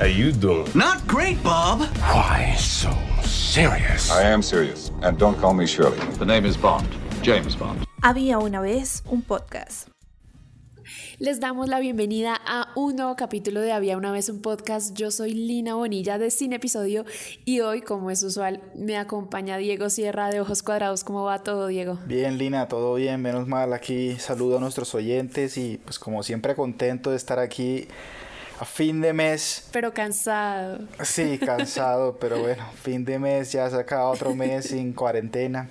How you doing? Not great, Bob. Why so serious? I am serious, and don't call me Shirley. The name is Bond. James Bond. Había una vez un podcast. Les damos la bienvenida a un nuevo capítulo de Había una vez un podcast. Yo soy Lina Bonilla de Cine Episodio y hoy, como es usual, me acompaña Diego Sierra de Ojos Cuadrados. ¿Cómo va todo, Diego? Bien, Lina, todo bien, menos mal. Aquí saludo a nuestros oyentes y pues como siempre contento de estar aquí a fin de mes. Pero cansado. Sí, cansado, pero bueno, fin de mes, ya se acaba otro mes sin cuarentena.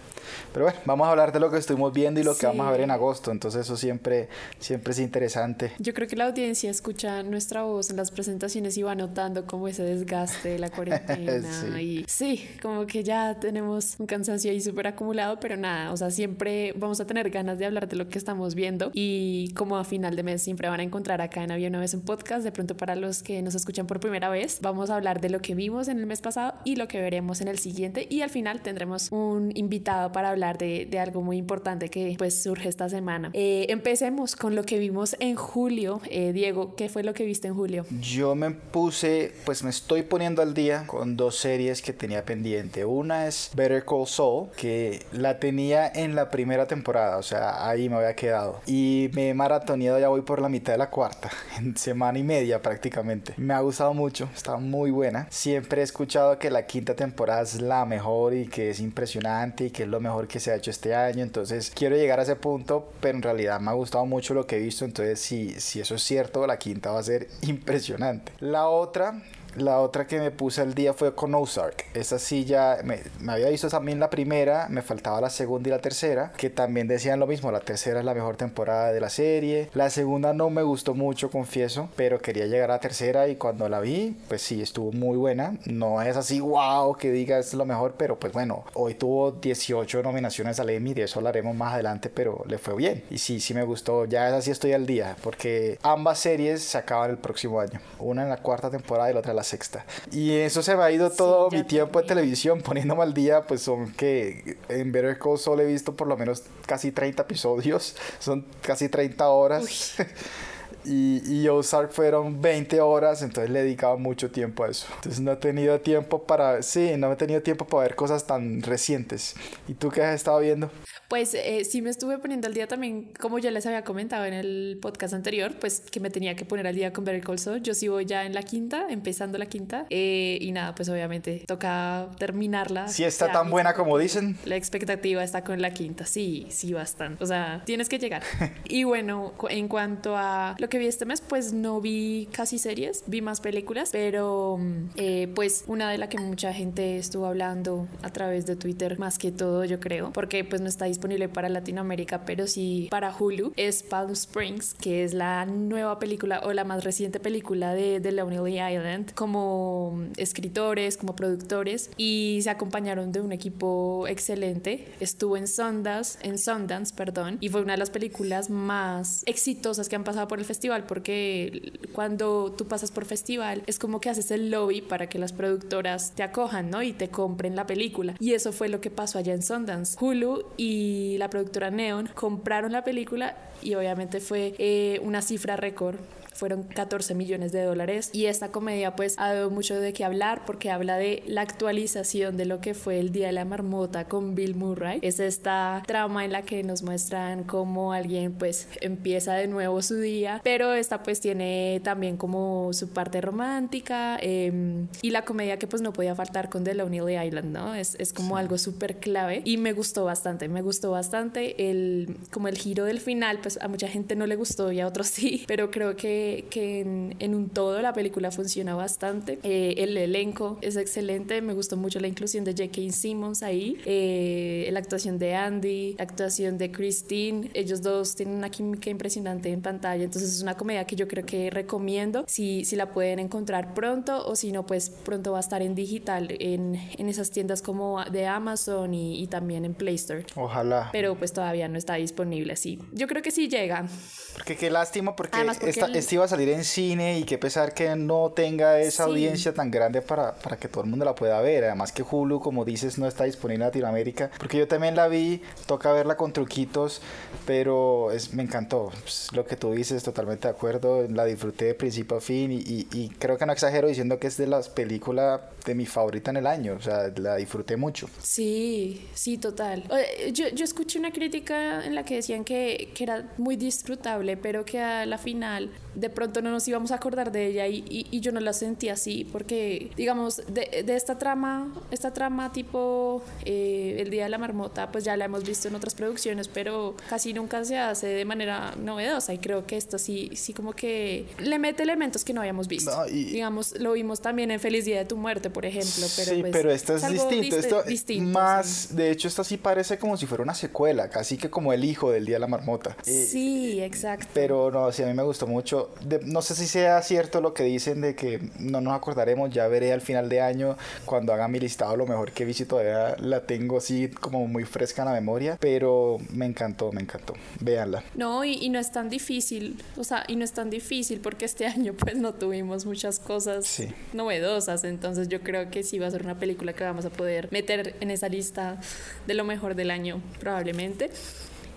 Pero bueno, vamos a hablar de lo que estuvimos viendo y lo que vamos a ver en agosto, entonces eso siempre, siempre es interesante. Yo creo que la audiencia escucha nuestra voz en las presentaciones y va notando como ese desgaste de la cuarentena. sí. Y sí, como que ya tenemos un cansancio ahí súper acumulado, pero nada, o sea, siempre vamos a tener ganas de hablar de lo que estamos viendo y como a final de mes siempre van a encontrar acá en Había una vez un podcast, de pronto para los que nos escuchan por primera vez, vamos a hablar de lo que vimos en el mes pasado y lo que veremos en el siguiente y al final tendremos un invitado para hablar de, de, algo muy importante que pues surge esta semana. Eh, empecemos con lo que vimos en julio. Eh, Diego, ¿qué fue lo que viste en julio? Yo me puse, pues me estoy poniendo al día con dos series que tenía pendiente. Una es Better Call Saul, que la tenía en la primera temporada, o sea, ahí me había quedado. Y me he maratoneado, ya voy por la mitad de la cuarta, en semana y media prácticamente. Me ha gustado mucho, está muy buena. Siempre he escuchado que la quinta temporada es la mejor y que es impresionante y que es lo mejor mejor que se ha hecho este año. Entonces quiero llegar a ese punto, pero en realidad me ha gustado mucho lo que he visto. Entonces si, si eso es cierto, la quinta va a ser impresionante. La otra la otra que me puse al día fue con Ozark. Esa sí ya me, me, había visto también la primera, me faltaba la segunda y la tercera, que también decían lo mismo. La tercera es la mejor temporada de la serie. La segunda no me gustó mucho, confieso, pero quería llegar a la tercera y cuando la vi, pues sí, estuvo muy buena. No es así, wow, que diga es lo mejor, pero pues bueno, hoy tuvo 18 nominaciones al Emmy, de eso hablaremos más adelante, pero le fue bien. Y sí, sí me gustó. Ya es así estoy al día, porque ambas series se acaban el próximo año. Una en la cuarta temporada y la otra en la sexta. Y eso se me ha ido todo sí, mi tiempo de televisión poniéndome al día, pues son que en Better Call Saul he visto por lo menos casi 30 episodios, son casi 30 horas. y, y Ozark fueron 20 horas, entonces le he dedicado mucho tiempo a eso. Entonces no he tenido tiempo para, sí, no he tenido tiempo para ver cosas tan recientes. ¿Y tú qué has estado viendo? Pues eh, sí me estuve poniendo al día también, como ya les había comentado en el podcast anterior, pues que me tenía que poner al día con Better Call Saul. Yo sí voy ya en la quinta, empezando la quinta. Eh, y nada, pues obviamente toca terminarla. Si está ya, tan buena como dicen. La expectativa está con la quinta, sí, sí, bastante. O sea, tienes que llegar. y bueno, en cuanto a lo que vi este mes, pues no vi casi series, vi más películas, pero eh, pues una de la que mucha gente estuvo hablando a través de Twitter, más que todo, yo creo, porque pues no está disponible para Latinoamérica, pero sí para Hulu, es Palm Springs, que es la nueva película o la más reciente película de The Lonely Island, como escritores, como productores, y se acompañaron de un equipo excelente. Estuvo en Sundance, en Sundance, perdón, y fue una de las películas más exitosas que han pasado por el festival, porque cuando tú pasas por festival es como que haces el lobby para que las productoras te acojan, ¿no? Y te compren la película. Y eso fue lo que pasó allá en Sundance. Hulu y la productora Neon compraron la película y obviamente fue eh, una cifra récord fueron 14 millones de dólares y esta comedia pues ha dado mucho de qué hablar porque habla de la actualización de lo que fue el Día de la Marmota con Bill Murray. Es esta trama en la que nos muestran cómo alguien pues empieza de nuevo su día, pero esta pues tiene también como su parte romántica eh, y la comedia que pues no podía faltar con The Lonely Island, ¿no? Es, es como sí. algo súper clave y me gustó bastante, me gustó bastante el como el giro del final, pues a mucha gente no le gustó y a otros sí, pero creo que que, en, en, un todo la película funciona bastante. Eh, el elenco es excelente, me gustó mucho la inclusión de J.K. Simmons ahí, eh, la actuación de Andy, la actuación de Christine, ellos dos tienen una química impresionante en pantalla, entonces es una comedia que yo creo que recomiendo si, si la pueden encontrar pronto o si no, pues pronto va a estar en digital en, en esas tiendas como de Amazon y, y también en Play Store. Ojalá. Pero pues todavía no está disponible, sí. Yo creo que sí llega. Porque qué lástima, porque, porque esta, el... este iba a salir en cine y qué pesar que no tenga esa sí. audiencia tan grande para, para que todo el mundo la pueda ver. Además que Hulu, como dices, no está disponible en Latinoamérica. Porque yo también la vi, toca verla con truquitos, pero es, me encantó. Pues, lo que tú dices, totalmente de acuerdo. La disfruté de principio a fin y, y, y creo que no exagero diciendo que es de las películas de mi favorita en el año. O sea, la disfruté mucho. Sí, sí, total. Oye, Yo, yo escuché una crítica en la que decían que, que era muy disfrutable, pero que a la final de pronto no nos íbamos a acordar de ella y, y- y yo no la sentí así porque, digamos, de, de esta trama, esta trama tipo eh, El Día de la Marmota, pues ya la hemos visto en otras producciones, pero casi nunca se hace de manera novedosa y creo que esto sí, sí como que le mete elementos que no habíamos visto. No, y- Digamos, lo vimos también en Feliz Día de tu Muerte, por ejemplo, pero sí, pues, pero esto es algo distinto. Esto distinto, más, sí. de hecho, esto sí parece como si fuera una secuela, casi que como el hijo del Día de la Marmota. Eh, Sí, exacto. Pero no, sí, a mí me gustó mucho. De- no sé si sea cierto lo que dicen de que no nos acordaremos, ya veré al final de año cuando haga mi listado lo mejor que vi si todavía la tengo así como muy fresca en la memoria, pero me encantó, me encantó. Véanla. No, y, y no es tan difícil, o sea, y no es tan difícil porque este año pues no tuvimos muchas cosas Sí. novedosas, entonces yo creo que sí va a ser una película que vamos a poder meter en esa lista de lo mejor del año probablemente.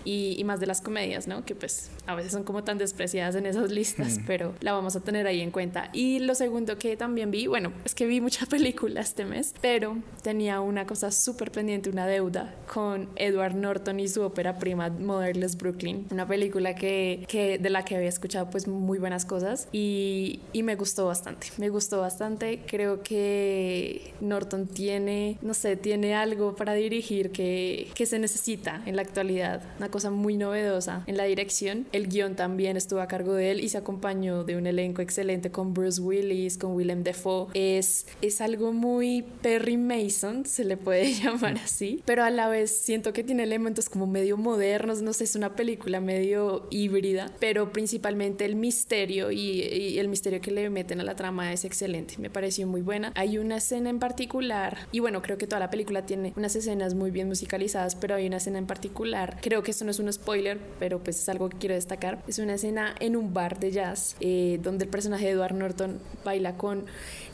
Y, y más de las comedias, ¿no? Que pues a veces son como tan despreciadas en esas listas, pero la vamos a tener ahí en cuenta. Y lo segundo que también vi, bueno, es que vi mucha película este mes, pero tenía una cosa súper pendiente, una deuda con Edward Norton y su ópera prima Motherless Brooklyn, una película que, que de la que había escuchado pues muy buenas cosas y, y me gustó bastante, me gustó bastante, creo que Norton tiene, no sé, tiene algo para dirigir que, que se necesita en la actualidad, una cosa muy novedosa en la dirección, el guion también estuvo a cargo de él y se acompañó de un elenco excelente con Bruce Willis, con Willem Dafoe, es, es algo muy Perry Mason, se le puede llamar así, pero a la vez siento que tiene elementos como medio modernos, no sé, es una película medio híbrida, pero principalmente el misterio y, el misterio que le meten a la trama es excelente, me pareció muy buena. Hay una escena en particular, y bueno, creo que toda la película tiene unas escenas muy bien musicalizadas, pero hay una escena en particular, creo que no es un spoiler, pero pues es algo que quiero destacar, es una escena en un bar de jazz eh, donde el personaje de Edward Norton baila con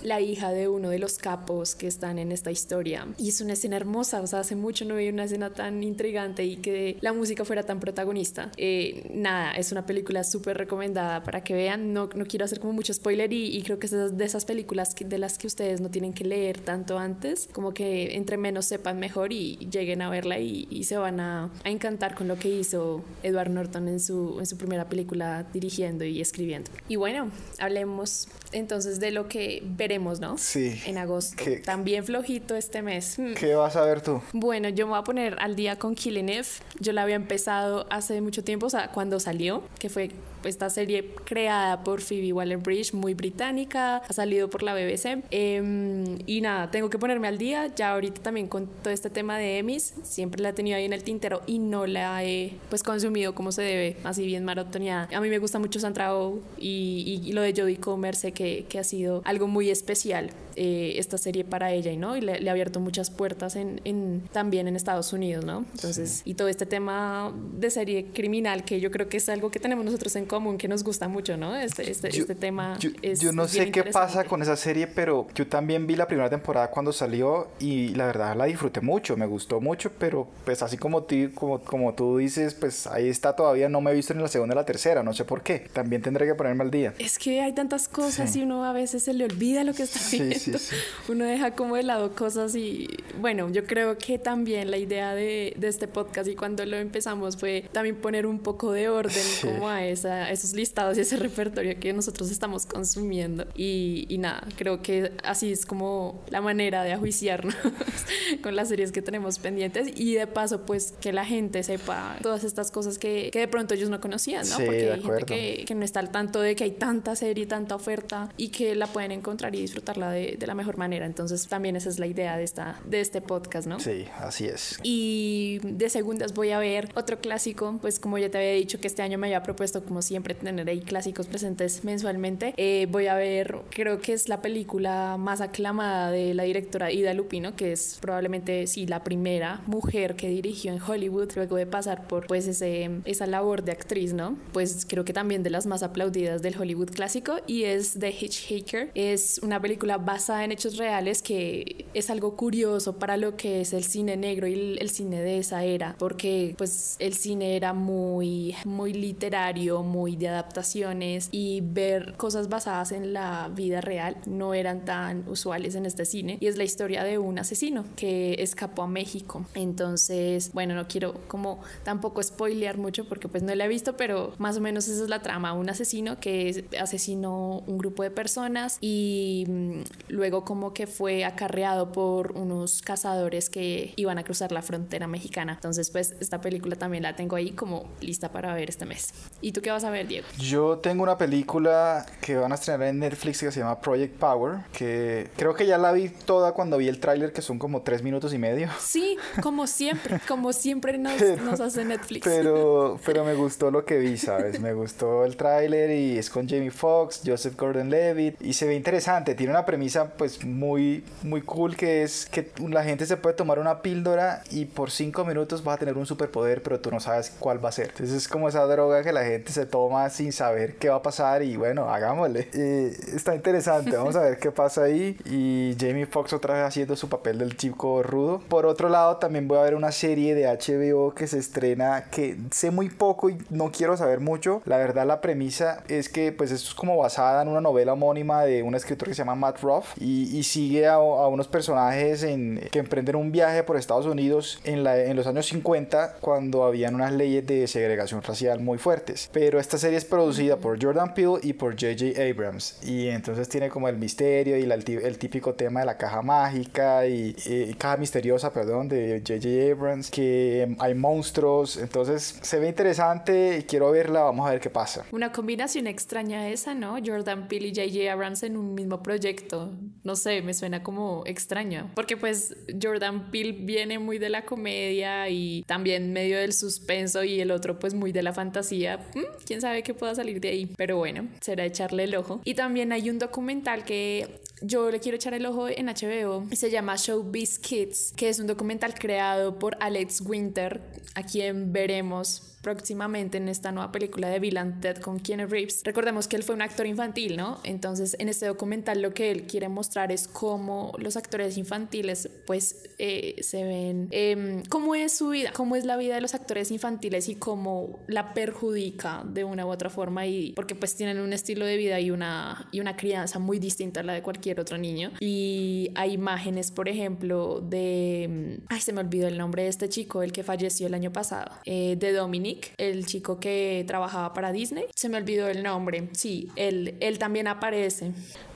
la hija de uno de los capos que están en esta historia. Y es una escena hermosa, o sea, hace mucho no veía una escena tan intrigante y que la música fuera tan protagonista. Eh, nada, es una película súper recomendada para que vean. No, no quiero hacer como mucho spoiler y, y creo que es de esas- películas que- de las que ustedes no tienen que leer tanto antes, como que entre menos sepan mejor y lleguen a verla y, y se van a, a encantar con lo que hizo Edward Norton en su, en su primera película dirigiendo y escribiendo. Y bueno, hablemos entonces de lo que veremos, ¿no? Sí. En agosto. ¿Qué- También flojito este mes. Hmm. ¿Qué vas a ver tú? Bueno, yo me voy a poner al día con Killing Eve. Yo la había empezado hace mucho tiempo, o sea, cuando salió, que fue esta serie creada por Phoebe Waller-Bridge, muy británica, ha salido por la BBC. Em, y nada, tengo que ponerme al día. Ya ahorita también con todo este tema de Emmys, siempre la he tenido ahí en el tintero y no la he pues consumido como se debe, así bien maratoneada. A mí me gusta mucho Sandra Oh y, y lo de Jodie Comer, sé que, que ha sido algo muy especial eh, esta serie para ella y no y le, le ha abierto muchas puertas en, en- también en Estados Unidos no entonces y todo este tema de serie criminal que yo creo que es algo que tenemos nosotros en común que nos gusta mucho no este, este, Yo- este tema yo, es yo no sé qué pasa con esa serie, pero yo también vi la primera temporada cuando salió y la verdad la disfruté mucho, me gustó mucho, pero pues así como, tú- como, como tú dices, pues ahí está todavía, no me he visto ni la segunda ni la tercera, no sé por qué. También tendré que ponerme al día. Es que hay tantas cosas Sí. y uno a veces se le olvida lo que está Sí, viendo. sí, sí. Uno deja como de lado cosas y bueno, yo creo que también la idea de, de este podcast y cuando lo empezamos fue también poner un poco de orden como a, esa, a esos listados y ese repertorio que nosotros estamos consumiendo. Y, y nada, creo que así es como la manera de ajuiciarnos con las series que tenemos pendientes y de paso pues que la gente sepa todas estas cosas que, que de pronto ellos no conocían, ¿no? Sí, Porque hay gente que, que no está al tanto de que hay tanta serie, tanta oferta y que la pueden encontrar y disfrutarla de, de la mejor manera. Entonces también esa es la idea de, esta, de este podcast, ¿no? Sí, así es. Y de segundas voy a ver otro clásico, pues como ya te había dicho que este año me había propuesto como siempre tener ahí clásicos presentes mensualmente, eh, voy a ver, creo que es la película más aclamada de la directora Ida Lupino, que es probablemente sí la primera mujer que dirigió en Hollywood luego de pasar por pues ese, esa labor de actriz, ¿no? Pues creo que también de las más aplaudidas del Hollywood clásico y es The Hitchhiker. Es una película basada en hechos reales, que es algo curioso para lo que es el cine negro y el, cine de esa era, porque pues el cine era muy, muy literario, muy de adaptaciones y ver cosas basadas en la vida real no eran tan usuales en este cine. Y es la historia de un asesino que escapó a México. Entonces, bueno, no quiero como tampoco spoilear mucho porque pues no la he visto, pero más o menos esa es la trama. Un asesino que asesinó un grupo de personas y mm, luego como que fue acarreado por unos cazadores que iban a cruzar la frontera mexicana. Entonces, pues esta película también la tengo ahí como lista para ver este mes. ¿Y tú qué vas a ver, Diego? Yo tengo una película que van a estrenar en Netflix que se llama Project Power, que creo que ya la vi toda cuando vi el tráiler, que son como tres minutos y medio. Sí, como siempre, como siempre nos, nos hace Netflix. Pero, pero me gustó lo que vi, ¿sabes? Me gustó el tráiler y es con Jamie Foxx, Joseph Gordon-Levitt y se ve interesante. Tiene una premisa pues muy, muy cool que es que la gente se puede tomar una píldora y por cinco minutos vas a tener un superpoder, pero tú no sabes cuál va a ser. Entonces es como esa droga que la gente se toma sin saber qué va a pasar y bueno, hagámosle. está interesante, vamos a ver qué pasa ahí. Y Jamie Foxx otra vez haciendo su papel del chico rudo. Por otro lado, también voy a ver una serie de HBO que se estrena que sé muy poco y no quiero saber mucho. La verdad, la premisa es que pues esto es como basada en una novela homónima de un escritor que se llama Matt Ruff y, y sigue a, a, unos personajes en, que emprenden un viaje por Estados Unidos en, la, en los años 50 cuando habían unas leyes de segregación racial muy fuertes. Pero esta serie es producida por Jordan Peele y por J.J. Abrams y entonces tiene como el misterio y la, el típico tema de la caja mágica y, y caja misteriosa, perdón, de J.J. Abrams, que hay monstruos, entonces se ve interesante y quiero verla, vamos a ver qué pasa. Una combinación extraña esa, ¿no? Jordan Peele y J.J. Abrams en un mismo proyecto, no sé, me suena como extraño, porque pues Jordan Peele viene muy de la comedia y también medio del suspenso y el otro pues muy de la fantasía, ¿Mm? quién sabe qué pueda salir de ahí, pero bueno, será echarle el ojo. Y también hay un documental que yo le quiero echar el ojo en HBO. Se llama Showbiz Kids, que es un documental creado por Alex Winter, a quien veremos próximamente en esta nueva película de Bill and Ted con Keanu Reeves. Recordemos que él fue un actor infantil, ¿no? Entonces en este documental lo que él quiere mostrar es cómo los actores infantiles pues eh, se ven, eh, cómo es su vida, cómo es la vida de los actores infantiles y cómo la perjudica de una u otra forma y porque pues tienen un estilo de vida y una, y una crianza muy distinta a la de cualquier otro niño. Y hay imágenes, por ejemplo, de... Ay, se me olvidó el nombre de este chico, el que falleció el año pasado, eh, de Dominic el chico que trabajaba para Disney. Se me olvidó el nombre. Sí, él, él también aparece.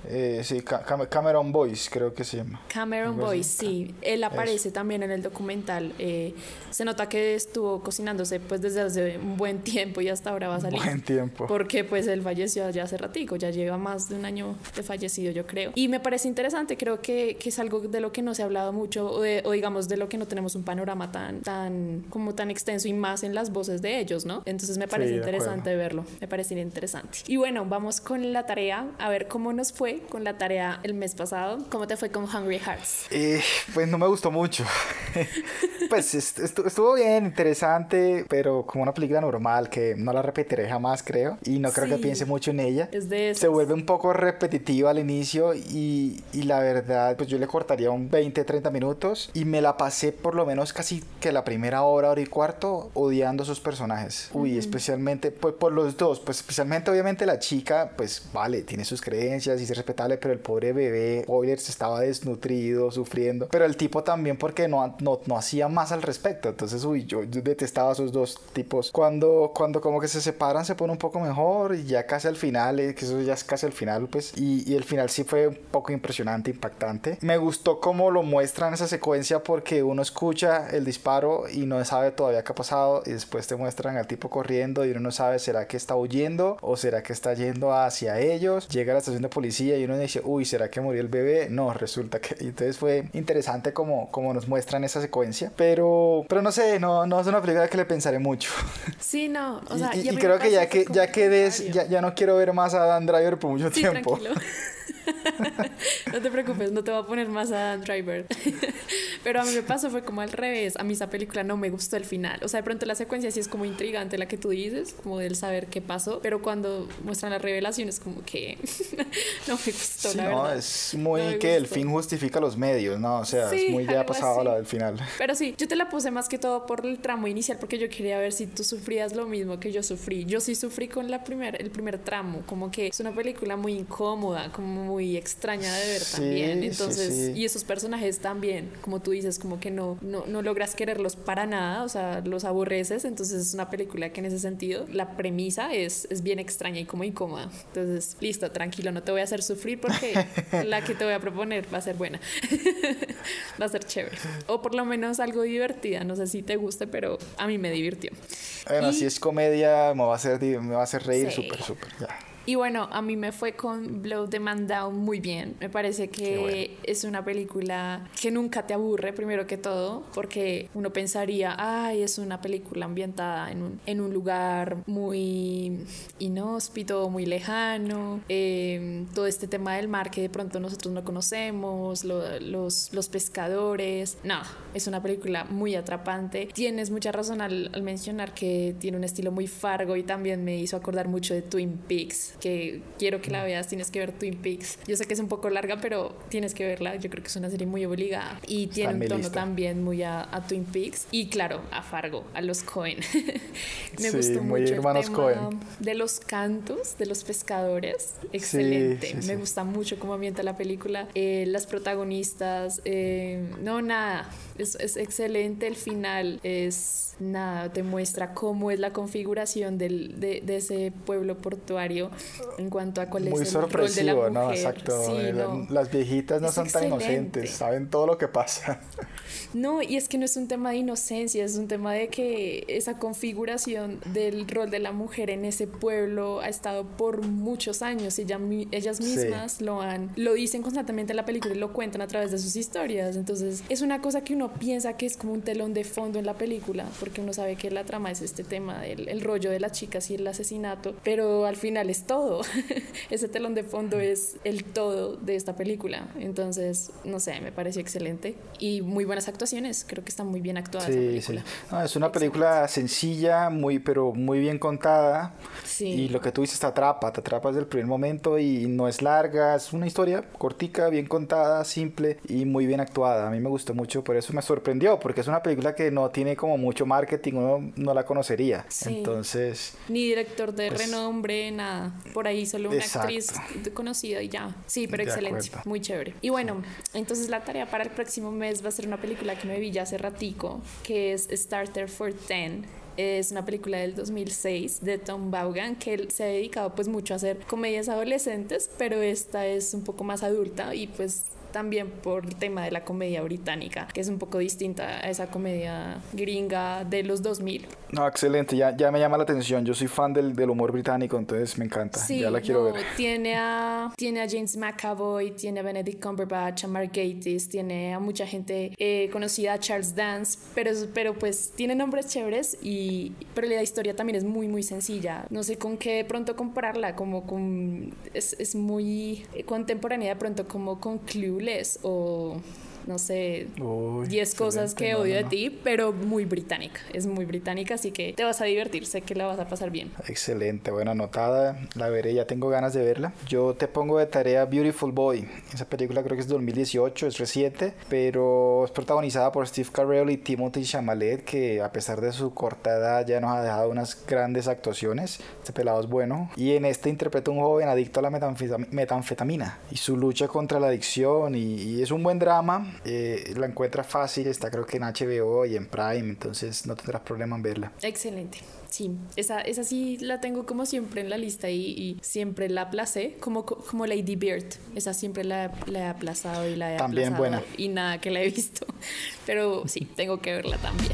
Eh, sí, Cam Cameron Boyce creo que se llama. Cameron Boyce, sí. Él aparece Eso. también en el documental. Eh, se nota que estuvo cocinándose pues desde hace un buen tiempo y hasta ahora va a salir. Buen tiempo. Porque pues él falleció ya hace ratico, ya lleva más de un año de fallecido yo creo. Y me parece interesante, creo que, que es algo de lo que no se ha hablado mucho o, de, o, digamos de lo que no tenemos un panorama tan, tan, como tan extenso y más en las voces de ellos, ¿no? Entonces me parece sí, interesante verlo, me parece interesante. Y bueno, vamos con la tarea, a ver cómo nos fue con la tarea el mes pasado. ¿Cómo te fue con Hungry Hearts? Eh, pues no me gustó mucho. pues estuvo bien, interesante, pero como una película normal que no la repetiré jamás, creo. Y no creo sí, que piense mucho en ella. Es de esas. Se vuelve un poco repetitiva al inicio y, y la verdad, pues yo le cortaría un 20, 30 minutos y me la pasé por lo menos casi que la primera hora, hora y cuarto odiando a sus personajes. Uy, uh -huh. especialmente pues, por los dos, pues especialmente obviamente la chica, pues vale, tiene sus creencias y es respetable, pero el pobre bebé, spoilers, estaba desnutrido, sufriendo. Pero el tipo también porque no, no, no hacía más al respecto. Entonces, uy, yo, yo, detestaba a esos dos tipos. Cuando, cuando como que se separan, se pone un poco mejor y ya casi al final, eh, que eso ya es casi al final, pues. Y, y el final sí fue un poco impresionante, impactante. Me gustó cómo lo muestran esa secuencia porque uno escucha el disparo y no sabe todavía qué ha pasado y después te muestran al tipo corriendo y uno no sabe será que está huyendo o será que está yendo hacia ellos. Llega a la estación de policía y uno dice, uy, ¿será que murió el bebé? No, resulta que... Entonces fue interesante como, como nos muestran esa secuencia. Pero, pero no sé, no, no es una película que le pensaré mucho. Sí, no. O sea, y, y, y creo que ya que, ya que des, ya, ya no quiero ver más a Dan Driver por mucho sí, tiempo. Tranquilo. no te preocupes, no te voy a poner más a Driver. Pero a mí me pasó, fue como al revés. A mí esa película no me gustó el final. O sea, de pronto la secuencia sí es como intrigante la que tú dices, como del saber qué pasó. Pero cuando muestran las revelaciones, como que no me gustó, Sí, la no, verdad. es muy No que el fin justifica los medios, ¿no? O sea, Sí, es muy ya pasado la del final. Pero sí, yo te la puse más que todo por el tramo inicial, porque yo quería ver si tú sufrías lo mismo que yo sufrí. Yo sí sufrí con la primer, el primer tramo, como que es una película muy incómoda, como muy extraña de ver Sí, también. sí, Entonces, sí. y esos personajes también, como tú dices, como que no, no, no logras quererlos para nada, o sea, los aborreces. Entonces es una película que en ese sentido, la premisa es, es bien extraña y como incómoda. Entonces, listo, tranquilo, no te voy a hacer sufrir porque la que te voy a proponer va a ser buena. va a ser chévere. O por lo menos algo divertida. No sé si te guste, pero a mí me divirtió. Bueno, Y- si es comedia, me va a hacer, me va a hacer reír Sí. súper, súper, ya. Y bueno, a mí me fue con Blow the Man Down muy bien. Me parece que bueno. es una película que nunca te aburre, primero que todo, porque uno pensaría, ay, es una película ambientada en un, en un lugar muy inhóspito, muy lejano, eh, todo este tema del mar que de pronto nosotros no conocemos, lo- los, los pescadores. No, es una película muy atrapante. Tienes mucha razón al, al mencionar que tiene un estilo muy fargo y también me hizo acordar mucho de Twin Peaks, que quiero que la veas, tienes que ver Twin Peaks. Yo sé que es un poco larga, pero tienes que verla. Yo creo que es una serie muy obligada y tiene en un tono lista. también muy a, a Twin Peaks y claro, a Fargo, a los Cohen. me Sí, gustó muy mucho hermanos el tema Coen. de los cantos de los pescadores. Excelente. sí, me sí. gusta mucho cómo ambienta la película. Eh, las protagonistas, eh, no, nada. Es, es excelente. El final es nada, te muestra cómo es la configuración del, de, de ese pueblo portuario en cuanto a cuál Muy es el rol de la mujer. ¿no? Exacto. Sí, no. Las viejitas no Es son tan excelente. inocentes, saben todo lo que pasa. No, y es que no es un tema de inocencia, es un tema de que esa configuración del rol de la mujer en ese pueblo ha estado por muchos años. Ella ellas Sí. mismas lo han, lo dicen constantemente en la película y lo cuentan a través de sus historias. Entonces, es una cosa que uno piensa que es como un telón de fondo en la película, porque uno sabe que la trama es este tema del el rollo de las chicas y el asesinato, pero al final es todo. ese telón de fondo es el todo de esta película. Entonces, no sé, me pareció excelente y muy buenas actuaciones. Creo que está muy bien actuada esa Sí, sí. película. No, es una película sencilla, muy, pero muy bien contada. Sí. Y lo que tú dices te atrapa, te atrapa desde el primer momento y no es larga, es una historia cortica, bien contada, simple y muy bien actuada. A mí me gustó mucho, por eso me sorprendió, porque es una película que no tiene como mucho marketing, uno no la conocería. Sí. Entonces, Ni director de Pues- renombre, nada. Por ahí solo una Exacto. actriz conocida y ya. Sí, pero De excelente. acuerdo. Muy chévere. Y bueno, entonces la tarea para el próximo mes va a ser una película que me vi ya hace ratico, que es Starter for Ten. Es una película del 2006 de Tom Vaughan que él se ha dedicado pues mucho a hacer comedias adolescentes, pero esta es un poco más adulta y pues también por el tema de la comedia británica, que es un poco distinta a esa comedia gringa de los 2000. no, excelente, ya, ya me llama la atención. Yo soy fan del, del humor británico, entonces me encanta. Sí, ya la quiero no, ver. Tiene a, tiene a James McAvoy, tiene a Benedict Cumberbatch, a Mark Gatiss, tiene a mucha gente eh, conocida, a Charles Dance, pero, pero pues tiene nombres chéveres y pero la historia también es muy muy sencilla. No sé con qué de pronto compararla, como con es, es muy contemporánea de pronto como con Clueless o no sé, Uy, 10 cosas que odio de ti, pero muy británica. Es muy británica, así que te vas a divertir, sé que la vas a pasar bien. Excelente, buena anotada. La veré, ya tengo ganas de verla. Yo te pongo de tarea Beautiful Boy. Esa película creo que es 2018, es reciente, pero es protagonizada por Steve Carell y Timothy Chalamet, que a pesar de su corta edad ya nos ha dejado unas grandes actuaciones. Este pelado es bueno. Y en este interpreta a un joven adicto a la metanfetam- metanfetamina y su lucha contra la adicción. Y, y es un buen drama. Eh, la encuentra fácil, está creo que en HBO y en Prime, entonces no tendrás problema en verla. Excelente. Sí, esa, esa sí la tengo como siempre en la lista y, y siempre la aplacé, como, como Lady Bird. Esa siempre la, la he aplazado y la he También aplazado buena. y nada que la he visto. Pero sí, tengo que verla también.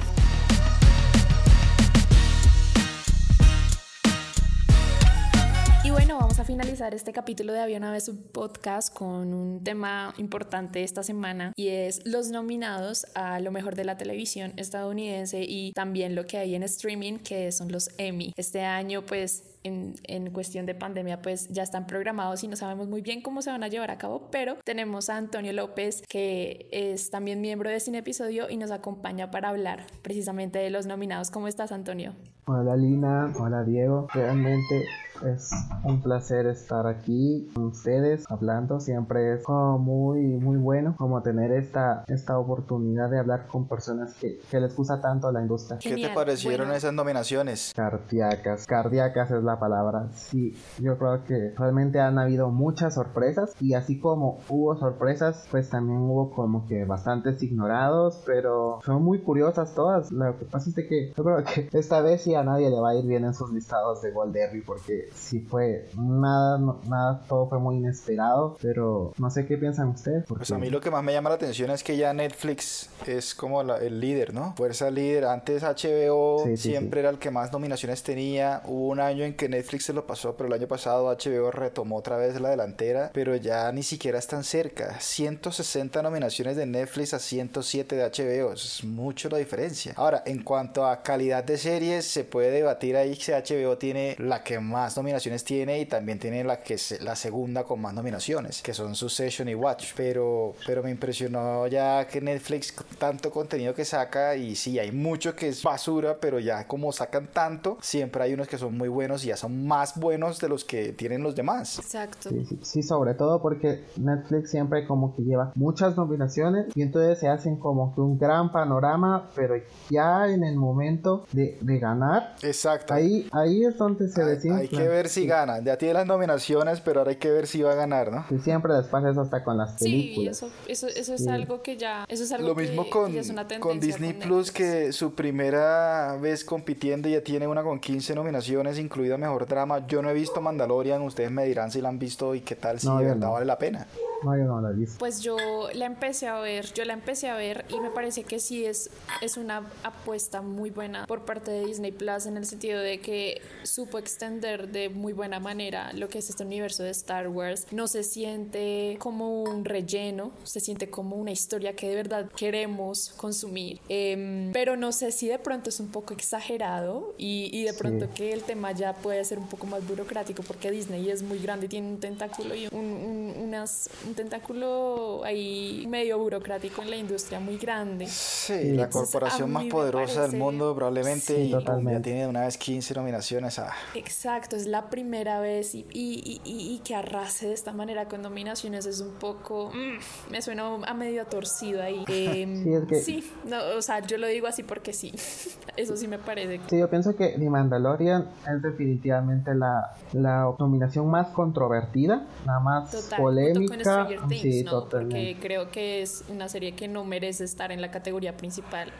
Y bueno, vamos a finalizar este capítulo de Había una vez un podcast con un tema importante esta semana y es los nominados a lo mejor de la televisión estadounidense y también lo que hay en streaming que son los Emmy. Este año pues en, en, cuestión de pandemia pues ya están programados y no sabemos muy bien cómo se van a llevar a cabo, pero tenemos a Antonio López que es también miembro de este episodio y nos acompaña para hablar precisamente de los nominados. ¿Cómo estás Antonio? Hola Lina, hola Diego, realmente es un placer estar aquí con ustedes hablando. Siempre es como muy, muy bueno como tener esta, esta oportunidad de hablar con personas que, que les gusta tanto la industria. ¿Qué te parecieron esas nominaciones? Cardíacas, cardíacas es la palabra. Sí, yo creo que realmente han habido muchas sorpresas y así como hubo sorpresas, pues también hubo como que bastantes ignorados, pero son muy curiosas todas. Lo que pasa es que yo creo que esta vez sí a nadie le va a ir bien en sus listados de Gold Derby porque sí fue nada, nada, todo fue muy inesperado, pero no sé qué piensan ustedes. Pues a mí lo que más me llama la atención es que ya Netflix es como el líder, ¿no? Fuerza líder. Antes HBO siempre era el que más nominaciones tenía. Hubo un año en que Netflix se lo pasó, pero el año pasado HBO retomó otra vez la delantera, pero ya ni siquiera están cerca. 160 nominaciones de Netflix a 107 de HBO. es mucho la diferencia. Ahora, en cuanto a calidad de series, se puede debatir ahí si HBO tiene la que más nominaciones tiene y también tiene la que es la segunda con más nominaciones, que son Succession y Watch. Pero, pero me impresionó ya que Netflix tanto contenido que saca y sí, hay mucho que es basura, pero ya como sacan tanto, siempre hay unos que son muy buenos y ya son más buenos de los que tienen los demás. Exacto. Sí, sobre todo porque Netflix siempre como que lleva muchas nominaciones y entonces se hacen como que un gran panorama, pero ya en el momento de, de ganar, Exacto. Ahí, ahí es donde se decide. Hay que ver si gana. Ya tiene las nominaciones, pero ahora hay que ver si va a ganar, ¿no? Y siempre después eso hasta con las películas. Sí, eso, eso, es algo que ya. Eso es algo Lo mismo con, con Disney Plus, que su primera vez compitiendo ya tiene una con 15 nominaciones, incluida Mejor Drama. Yo no he visto Mandalorian, ustedes me dirán si la han visto y qué tal, si de verdad vale la pena. No, yo no la he Pues yo la empecé a ver, yo la empecé a ver y me parece que sí es, es una apuesta muy buena por parte de Disney Plus en el sentido de que supo extender de muy buena manera lo que es este universo de Star Wars. No se siente como un relleno, se siente como una historia que de verdad queremos consumir. Em, pero no sé si de pronto es un poco exagerado y, y de pronto que el tema ya puede ser un poco más burocrático porque Disney es muy grande, tiene un tentáculo y un, unas un tentáculo ahí medio burocrático en la industria muy grande. Sí, la corporación más poderosa del mundo probablemente y ya tiene una vez 15 nominaciones. a Exacto, es la primera vez y, y, y, que arrase de esta manera con nominaciones es un poco, mm, me suena a medio torcido ahí. Em, sí, no, o sea, yo lo digo así porque sí, eso sí me parece. Sí, yo pienso que The Mandalorian es definitivamente la, la nominación más controvertida, la más polémica sí, Porque creo que es una serie que no merece estar en la categoría principal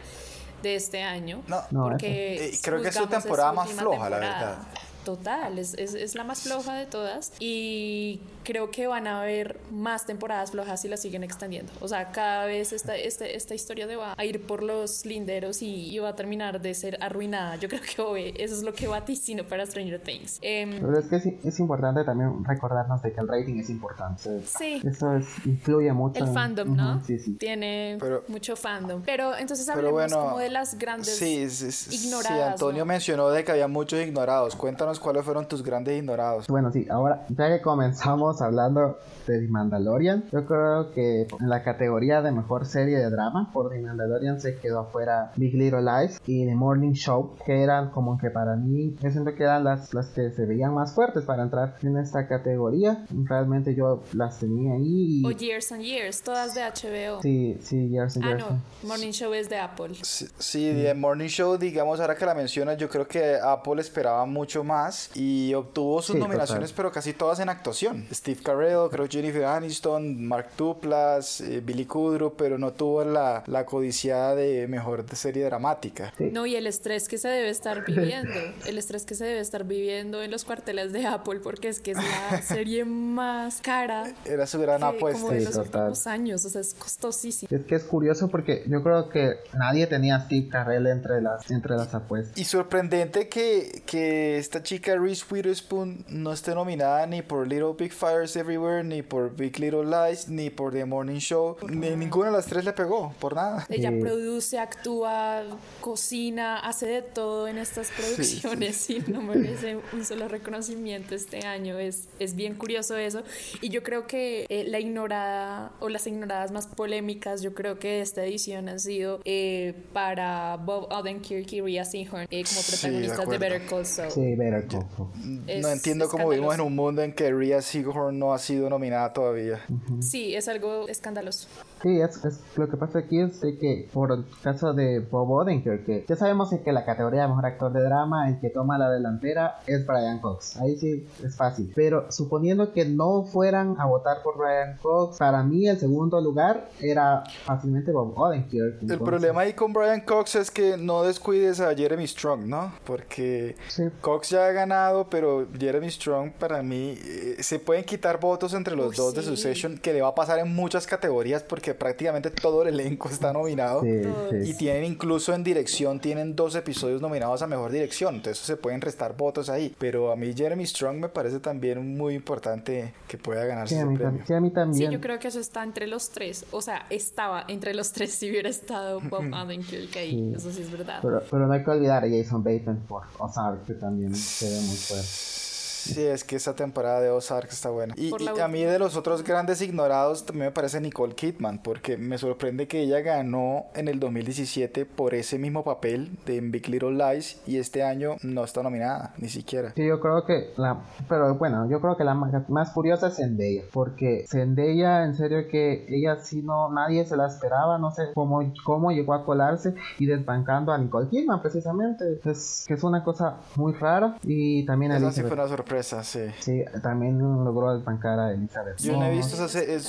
de este año. No, porque eh, creo que es su temporada más floja, la verdad. Total, es, es, es, la más floja de todas. Y creo que van a haber más temporadas flojas si la siguen extendiendo. O sea, cada vez esta, esta, esta historia de va a ir por los linderos y, va a terminar de ser arruinada. Yo creo que eso es lo que vaticino para Stranger Things. Em, Pero es que es, es, importante también recordarnos de que el rating es importante. Sí. Eso es, influye mucho. El fandom, ¿no? Sí, sí. Tiene mucho fandom. Pero entonces hablemos como de las grandes sí, ignoradas. Sí, Antonio mencionó de que había muchos ignorados. Cuéntanos cuáles fueron tus grandes ignorados. Bueno, sí, ahora ya que comenzamos hablando de The Mandalorian, yo creo que en la categoría de mejor serie de drama por The Mandalorian se quedó afuera Big Little Lies y The Morning Show, que eran como que para mí, yo siento que eran las, las que se veían más fuertes para entrar en esta categoría. Realmente yo las tenía ahí. O Years and Years, todas de HBO. Sí, sí, Years and ah, Years. Ah, no, Morning Show es de Apple. Sí, The Morning Show, digamos, ahora que la mencionas, yo creo que Apple esperaba mucho más y obtuvo sus nominaciones, pero casi todas en actuación. Steve Carell, creo Jennifer Aniston, Mark Duplass, eh, Billy Kudrow, pero no tuvo la, la codiciada de mejor serie dramática. No, y el estrés que se debe estar viviendo, el estrés que se debe estar viviendo en los cuarteles de Apple, porque es que es la serie más cara. Era su gran apuesta. Como los últimos años, o sea, es costosísimo. Es que es curioso porque yo creo que nadie tenía a Steve Carell entre las, entre las apuestas. Y sorprendente que, que esta chica Reese Witherspoon no esté nominada ni por Little Big Fires Everywhere, ni por Big Little Lies, ni por The Morning Show. Ni ninguna de las tres le pegó, por nada. Ella produce, actúa, cocina, hace de todo en estas producciones y no merece un solo reconocimiento este año. Es, es bien curioso eso. Y yo creo que eh, la ignorada o las ignoradas más polémicas, yo creo que esta edición han sido eh, para Bob Odenkirk y Rhea Seehorn eh, como protagonistas de, Better Call Saul. Sí, Better Call Saul. No entiendo cómo vivimos en un mundo en que Rhea Seehorn no ha sido nominada todavía. Sí, es algo escandaloso. Sí, es, es, lo que pasa aquí es de que por el caso de Bob Odenkirk, que ya sabemos que la categoría de mejor actor de drama, el que toma la delantera es Brian Cox. Ahí sí es fácil. Pero suponiendo que no fueran a votar por Brian Cox, para mí el segundo lugar era fácilmente Bob Odenkirk. El problema ahí con Brian Cox es que no descuides a Jeremy Strong, ¿no? Porque Cox ya ha ganado, pero Jeremy Strong para mí eh, se pueden quitar votos entre los dos de su session, que le va a pasar en muchas categorías porque prácticamente todo el elenco está nominado. y tienen incluso en dirección, tienen dos episodios nominados a mejor dirección. Entonces se pueden restar votos ahí. Pero a mí Jeremy Strong me parece también muy importante que pueda ganarse ese premio. Sí, a mí también. Sí, yo creo que eso está entre los tres. O sea, estaba entre los tres si hubiera estado Bob Odenkirk ahí. Eso sí es verdad. Pero, pero, no hay que olvidar a Jason Bateman por Ozark, que también se ve muy fuerte. Sí, es que esa temporada de Ozark está buena. Y, a mí de los otros grandes ignorados también me parece Nicole Kidman, porque me sorprende que ella ganó en el 2017 por ese mismo papel de Big Little Lies y este año no está nominada, ni siquiera. Sí, yo creo que la... Pero bueno, yo creo que la más, curiosa es Zendaya, porque Zendaya, en serio que ella sí no, nadie se la esperaba, no sé cómo, cómo llegó a colarse y desbancando a Nicole Kidman precisamente. Es que es una cosa muy rara y también... Esa sí fue una sorpresa sí. Sí, también logró desbancar a Elizabeth. Yo no he visto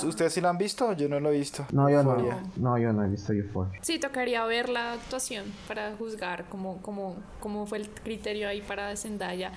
¿Ustedes sí la han visto? Yo no lo he visto. No, yo no. No, yo no he visto Euphoria. Sí, tocaría ver la actuación para juzgar cómo, cómo, cómo fue el criterio ahí para Zendaya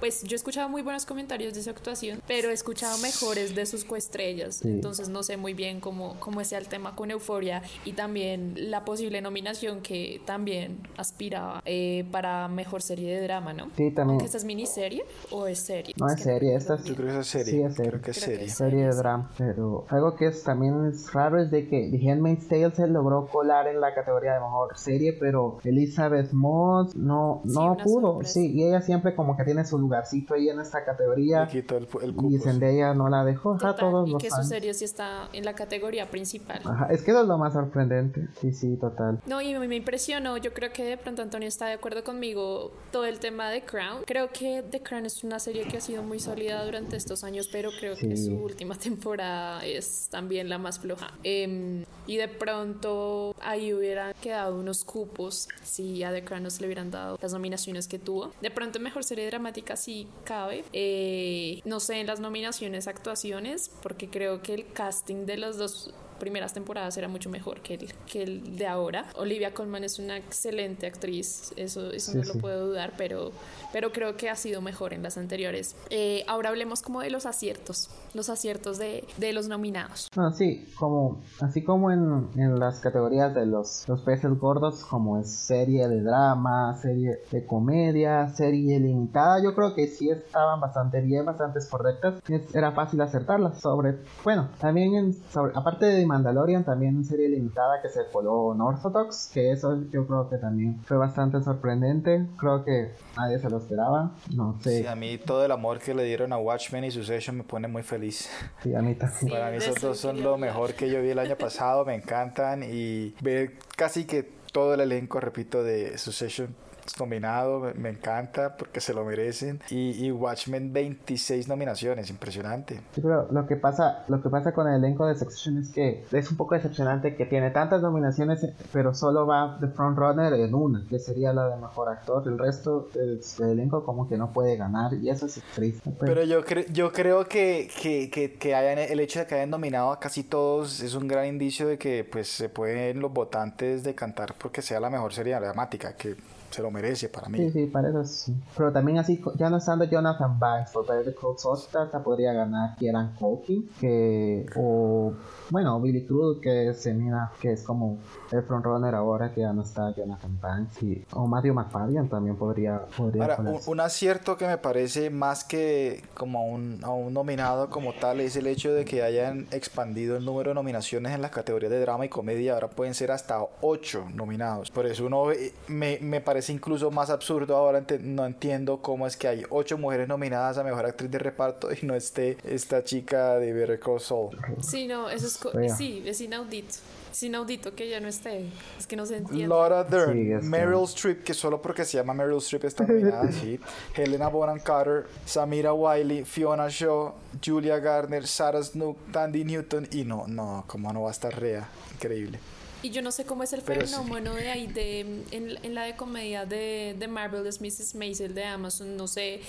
pues yo he escuchado muy buenos comentarios de su actuación, pero he escuchado mejores de sus coestrellas. Entonces no sé muy bien cómo, cómo sea el tema con Euforia y también la posible nominación que también aspiraba eh, para mejor serie de drama, ¿no? Sí, también. ¿Esta es miniserie o es serie? No, es, serie. Esta Yo creo que es serie. Sí, es serie. Creo que es serie. serie de drama. Pero algo que es también es raro es de que The Handmaid's Tale se logró colar en la categoría de mejor serie, pero Elizabeth Moss no, no pudo. Sí, y ella siempre como que tiene su lugarcito ahí en esta categoría. y Zendaya no la dejó. todos y que su serie sí está en la categoría principal. Ajá, es que eso es lo más sorprendente. Sí, sí, total. No, y me impresionó. Yo creo que de pronto Antonio está de acuerdo conmigo. Todo el tema de Crown. Creo que The Crown es una serie que ha sido muy sólida durante estos años, pero creo que su última temporada es también la más floja. Em, y de pronto ahí hubieran quedado unos cupos si a The Crown no se le hubieran dado las nominaciones que tuvo. De pronto mejor serie dramática sí cabe. Eh, no sé, en las nominaciones, actuaciones, porque creo que el casting de las dos primeras temporadas era mucho mejor que el, que el de ahora. Olivia Colman es una excelente actriz, eso, eso no lo puedo dudar, pero, pero creo que ha sido mejor en las anteriores. Eh, ahora hablemos como de los aciertos, los aciertos de, de los nominados. Ah, sí, como, así como en, en las categorías de los, los peces gordos, como es serie de drama, serie de comedia, serie limitada, yo creo que sí estaban bastante bien, bastante correctas. era fácil acertarlas sobre, bueno, también en, sobre, aparte de Mandalorian, también una serie limitada que se coló en Orthodox, que eso yo creo que también fue bastante sorprendente. Creo que nadie se lo esperaba. No sé. a mí todo el amor que le dieron a Watchmen y Succession me pone muy feliz. Sí, a mí también. Para mí esos dos son lo mejor que yo vi el año pasado, me encantan y ver casi que todo el elenco, repito, de Succession nominado, me, encanta porque se lo merecen. Y, y, Watchmen 26 nominaciones, impresionante. Sí, pero lo que pasa, lo que pasa con el elenco de Succession es que es un poco decepcionante que tiene tantas nominaciones, pero solo va de frontrunner en una, que sería la de mejor actor. El resto del, elenco como que no puede ganar y eso es triste. Pues. Pero yo, creo yo creo que, que, que, que hayan, el hecho de que hayan nominado a casi todos es un gran indicio de que pues se pueden los votantes decantar porque sea la mejor serie dramática, que se lo merece para mí. Sí, sí, para eso sí. Pero también así, ya no estando Jonathan Banks por Call Saul, hasta podría ganar Kieran Culkin, que, o, bueno, Billy Crudup, que se mira, que es como el frontrunner ahora que ya no está Jonathan Banks, y, o Matthew McFadden también podría, podría Ahora, un, un acierto que me parece más que como a un, a un nominado como tal es el hecho de que hayan expandido el número de nominaciones en las categorías de drama y comedia. Ahora pueden ser hasta 8 nominados. Por eso uno ve- me, me parece incluso más absurdo. Ahora ente- no entiendo cómo es que hay 8 mujeres nominadas a mejor actriz de reparto y no esté esta chica de Better Saul. Sí, no, eso es, sí, es inaudito. Es inaudito que ya no esté. Es que no se entiende. Laura Dern, Sí, es que- Meryl Streep, que solo porque se llama Meryl Streep está nominada, sí. Helena Bonham Carter, Samira Wiley, Fiona Shaw, Julia Garner, Sarah Snook, Tandy Newton y no, no, como no va a estar Rea, increíble. Y yo no sé cómo es el Pero sí. fenómeno de ahí, de, en, en la de comedia de, de Marvelous Mrs. Maisel de Amazon, no sé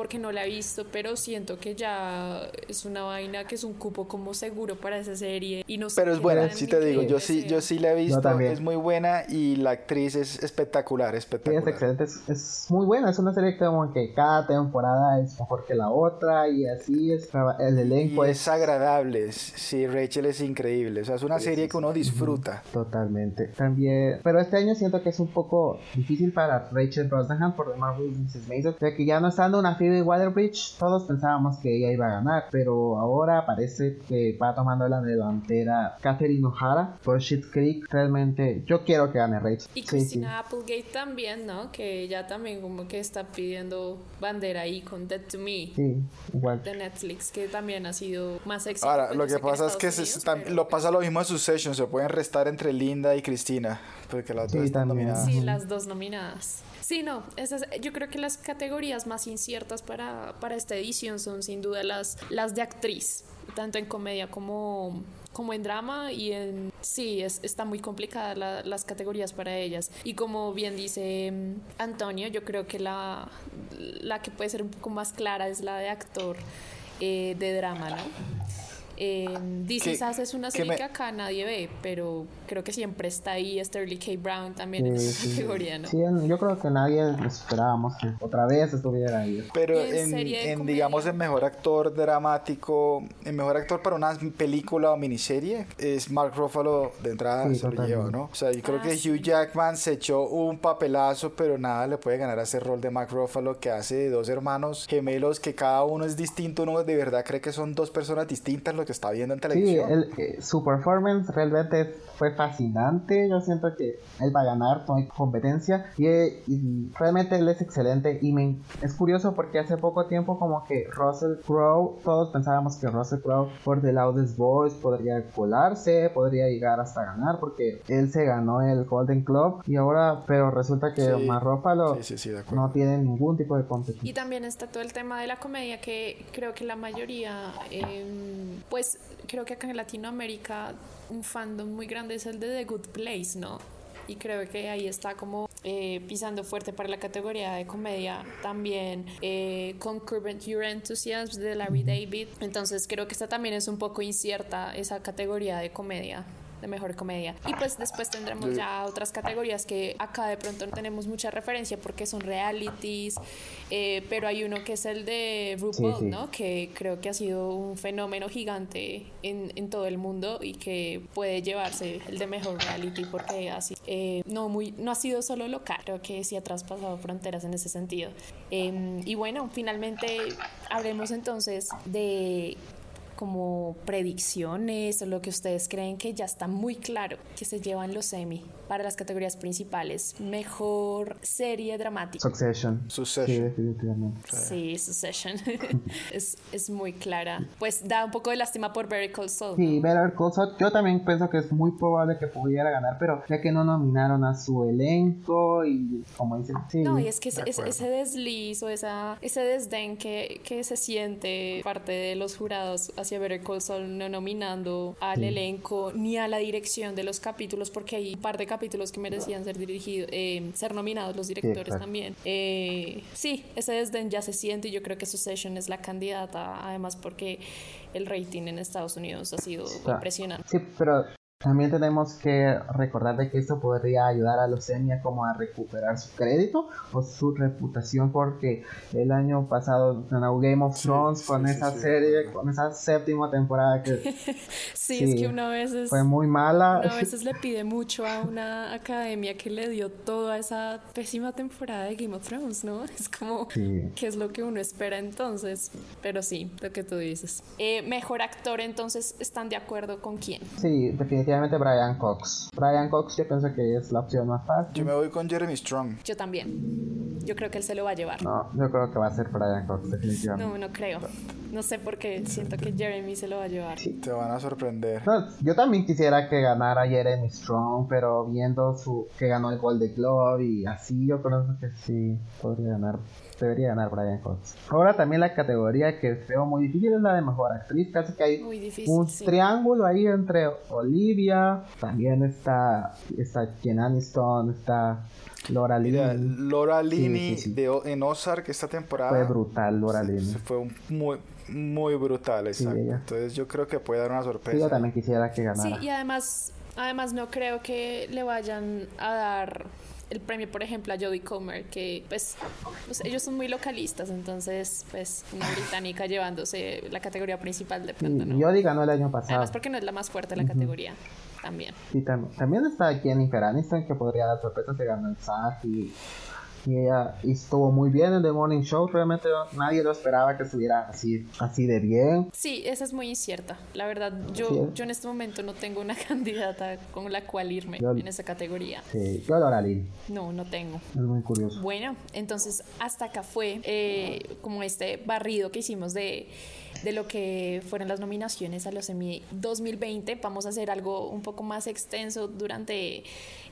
porque no la he visto, pero siento que ya es una vaina que es un cupo como seguro para esa serie y no sé Pero es buena, sí te digo, yo sí, sea. yo sí la he visto, también. es muy buena y la actriz es espectacular, Sí, es espectacular. excelente, es, es muy buena, es una serie que como que cada temporada es mejor que la otra y así es, el Y elenco es es agradable, sí, Rachel es increíble, o sea, es una serie que uno disfruta. Totalmente. También, pero este año siento que es un poco difícil para Rachel Brosnahan por The Marvelous Mrs. Maisel, ya que ya no estando una Phoebe Waterbridge, todos pensábamos que ella iba a ganar, pero ahora parece que va tomando la delantera Catherine O'Hara por Schitt's Creek. Realmente, yo quiero que gane Rachel. Y Sí, Christina Applegate también, ¿no? Que ella también como que está pidiendo bandera ahí con Dead to Me Sí, sí, igual. de Netflix, que también ha sido más éxito. Ahora, pues, lo que pasa es que se- Unidos, tam- pero, lo pasa lo mismo en Succession, se pueden restar entre Linda y Cristina, porque las dos Sí, están nominadas. Sí, las dos nominadas. Sí, no, esas, yo creo que las categorías más inciertas para, para esta edición son sin duda las, las de actriz, tanto en comedia como, como en drama y en... Sí, es, está muy complicada la- las categorías para ellas. Y como bien dice mm, Antonio, yo creo que la, la que puede ser un poco más clara es la de actor eh, de drama, ¿no? Eh, This Que- Is Us es una que serie me- que acá nadie ve, pero creo que siempre está ahí Sterling K. Brown también en Sí, esa sí. categoría, ¿no? Sí, en- yo creo que nadie esperábamos que otra vez estuviera ahí. Pero en en, en, digamos, en mejor actor dramático, en mejor actor para una película o miniserie, es Mark Ruffalo de entrada Sí, se lo lleva, ¿no? O sea, yo creo Ah, que sí. Hugh Jackman se echó un papelazo, pero nada le puede ganar a ese rol de Mark Ruffalo que hace de dos hermanos gemelos que cada uno es distinto, uno de verdad cree que son dos personas distintas lo que está viendo en Sí, televisión. él, eh, su performance realmente fue fascinante. Yo siento que él va a ganar, no hay competencia. Y, eh, y realmente él es excelente. Y me, es curioso porque hace poco tiempo, como que Russell Crowe, todos pensábamos que Russell Crowe por The Loudest Voice podría colarse, podría llegar hasta ganar, porque él se ganó el Golden Club. Y ahora, pero resulta que Sí. Mark Ruffalo Sí, sí, no tiene ningún tipo de competencia. Y también está todo el tema de la comedia que creo que la mayoría, em, pues creo que acá en Latinoamérica un fandom muy grande es el de The Good Place, ¿no? Y creo que ahí está como eh, pisando fuerte para la categoría de comedia también eh, con Current Your Enthusiasm de Larry David. Entonces creo que esta también es un poco incierta esa categoría de comedia de mejor comedia. Y pues después tendremos ya otras categorías que acá de pronto no tenemos mucha referencia porque son realities, eh, pero hay uno que es el de RuPaul, Sí, sí. ¿no? Que creo que ha sido un fenómeno gigante en, en todo el mundo y que puede llevarse el de mejor reality porque así eh, no muy no ha sido solo local, creo que sí ha traspasado fronteras en ese sentido. Eh, y bueno, finalmente hablemos entonces de como predicciones o lo que ustedes creen que ya está muy claro que se llevan los Emmy para las categorías principales. Mejor serie dramática. Succession. Succession. Sí, definitivamente. Sí, Succession. es, es muy clara. Pues da un poco de lástima por Very Cold Soul. Sí, Better Call Saul, yo también pienso que es muy probable que pudiera ganar, pero ya que no nominaron a su elenco y como dicen, sí, No, y es que ese, De ese desliz o esa, ese desdén que, que se siente parte de los jurados hacia Better Call Saul no nominando al elenco ni a la dirección de los capítulos, porque hay un par de capítulos que merecían ser dirigidos, eh, ser nominados los directores exacto. también. Eh, sí, ese desdén ya se siente y yo creo que Succession es la candidata, además porque el rating en Estados Unidos ha sido o sea, impresionante. Sí, pero También tenemos que recordar de que esto podría ayudar a los Emmy como a recuperar su crédito o su reputación porque el año pasado ganó Game of Thrones con sí, esa sí, serie, sí. con esa séptima temporada que Sí, Sí, es que una vez es... fue muy mala. A veces le pide mucho a una academia que le dio toda esa pésima temporada de Game of Thrones, ¿no? Es como, Sí. ¿qué es lo que uno espera entonces? Pero sí, lo que tú dices. Eh, mejor actor, entonces, ¿están de acuerdo con quién? Sí, definitivamente Brian Cox. Brian Cox yo pienso que es la opción más Yo fácil. me voy con Jeremy Strong. Yo también. Yo creo que él se lo va a llevar. No, yo creo que va a ser Brian Cox, definitivamente. No, no creo. No sé por qué. Siento que Jeremy se lo va a llevar. Te van a sorprender. No, yo también quisiera que ganara Jeremy Strong, pero viendo su que ganó el Golden Globe y así, yo creo que sí podría ganar, debería ganar Brian Cox. Ahora también la categoría que veo muy difícil es la de mejor actriz, casi que hay difícil, un sí. triángulo ahí entre Olivia, también está está Jen Aniston, está Laura Mira, Linney. Laura Linney sí, sí. de O- en Ozark esta temporada Fue brutal Laura Linney. fue un- muy muy brutal, exacto. ella. Entonces yo creo que puede dar una Sí, sorpresa. yo también quisiera que Sí, ganara. y además, además no creo que le vayan a dar el premio, por ejemplo, a Jodie Comer, que pues, pues, ellos son muy localistas, entonces pues una británica llevándose la categoría principal de pronto, ¿no? Jodie ganó el año pasado. Además porque no es la más fuerte de la categoría, también. Y tam- también está Jennifer Aniston que podría dar sorpresa se ganó el SAG y, y ella estuvo muy bien en The Morning Show. Realmente nadie lo esperaba que estuviera así, así de bien. Sí, esa es muy incierta. La verdad, yo, Sí. yo en este momento no tengo una candidata con la cual irme Yo- en esa categoría. Sí, yo adoro a Lynn. No, no tengo. Es muy curioso. Bueno, entonces hasta acá fue eh, como este barrido que hicimos de, de lo que fueron las nominaciones a los Emmy 2020. Vamos a hacer algo un poco más extenso durante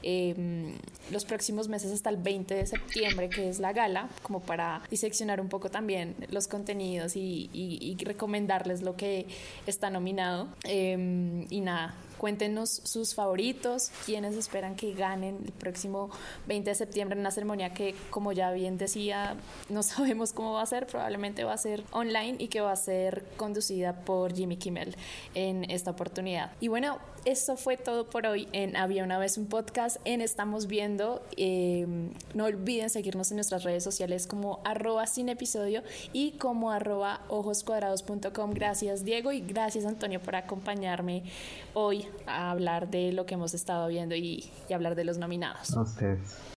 eh, los próximos meses hasta el 20 de septiembre, que es la gala, como para diseccionar un poco también los contenidos y, y- y recomendarles lo que está nominado. Eh, y nada, Cuéntenos sus favoritos, quienes esperan que ganen el próximo 20 de septiembre en una ceremonia que, como ya bien decía, no sabemos cómo va a ser, probablemente va a ser online y que va a ser conducida por Jimmy Kimmel en esta oportunidad. Y bueno, eso fue todo por hoy en Había una vez un podcast en Estamos Viendo. Eh, no olviden seguirnos en nuestras redes sociales como arroba sin episodio y como arroba ojoscuadrados.com. Gracias Diego y gracias Antonio por acompañarme hoy a hablar de lo que hemos estado viendo y, y hablar de los nominados. Ustedes.